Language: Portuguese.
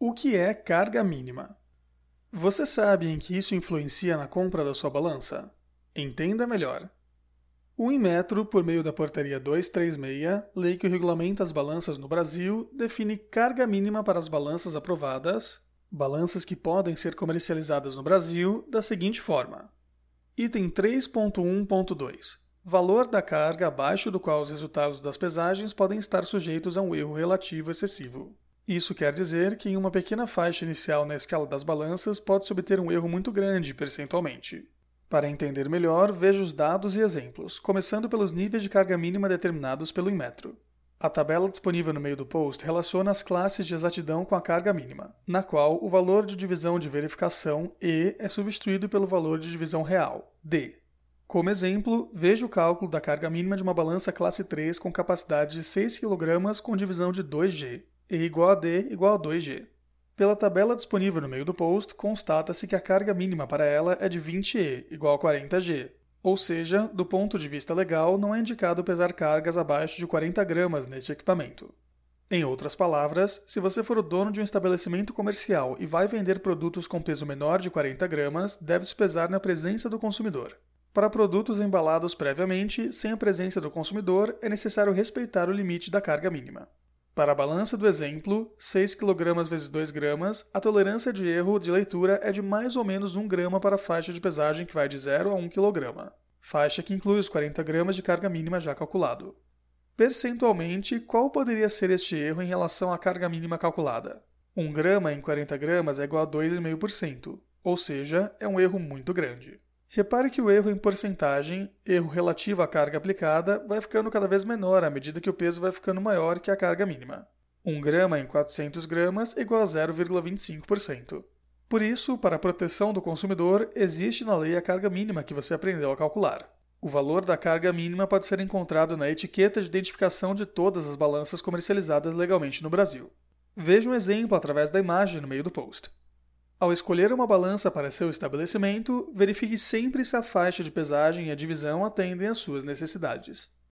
O que é carga mínima? Você sabe em que isso influencia na compra da sua balança? Entenda melhor. O Inmetro, por meio da Portaria 236, lei que regulamenta as balanças no Brasil, define carga mínima para as balanças aprovadas, balanças que podem ser comercializadas no Brasil, da seguinte forma: Item 3.1.2 Valor da carga abaixo do qual os resultados das pesagens podem estar sujeitos a um erro relativo excessivo. Isso quer dizer que em uma pequena faixa inicial na escala das balanças pode-se obter um erro muito grande percentualmente. Para entender melhor, veja os dados e exemplos, começando pelos níveis de carga mínima determinados pelo Inmetro. A tabela disponível no meio do post relaciona as classes de exatidão com a carga mínima, na qual o valor de divisão de verificação E é substituído pelo valor de divisão real, D. Como exemplo, veja o cálculo da carga mínima de uma balança classe 3 com capacidade de 6 kg com divisão de 2G. E igual a D igual a 2G. Pela tabela disponível no meio do post, constata-se que a carga mínima para ela é de 20E, igual a 40G. Ou seja, do ponto de vista legal, não é indicado pesar cargas abaixo de 40 gramas neste equipamento. Em outras palavras, se você for o dono de um estabelecimento comercial e vai vender produtos com peso menor de 40 gramas, deve-se pesar na presença do consumidor. Para produtos embalados previamente, sem a presença do consumidor, é necessário respeitar o limite da carga mínima. Para a balança do exemplo, 6 kg vezes 2 gramas, a tolerância de erro de leitura é de mais ou menos 1 grama para a faixa de pesagem que vai de 0 a 1 kg, faixa que inclui os 40 gramas de carga mínima já calculado. Percentualmente, qual poderia ser este erro em relação à carga mínima calculada? 1 grama em 40 gramas é igual a 2,5%, ou seja, é um erro muito grande. Repare que o erro em porcentagem, erro relativo à carga aplicada, vai ficando cada vez menor à medida que o peso vai ficando maior que a carga mínima. 1 grama em 400 gramas é igual a 0,25%. Por isso, para a proteção do consumidor, existe na lei a carga mínima que você aprendeu a calcular. O valor da carga mínima pode ser encontrado na etiqueta de identificação de todas as balanças comercializadas legalmente no Brasil. Veja um exemplo através da imagem no meio do post. Ao escolher uma balança para seu estabelecimento, verifique sempre se a faixa de pesagem e a divisão atendem às suas necessidades.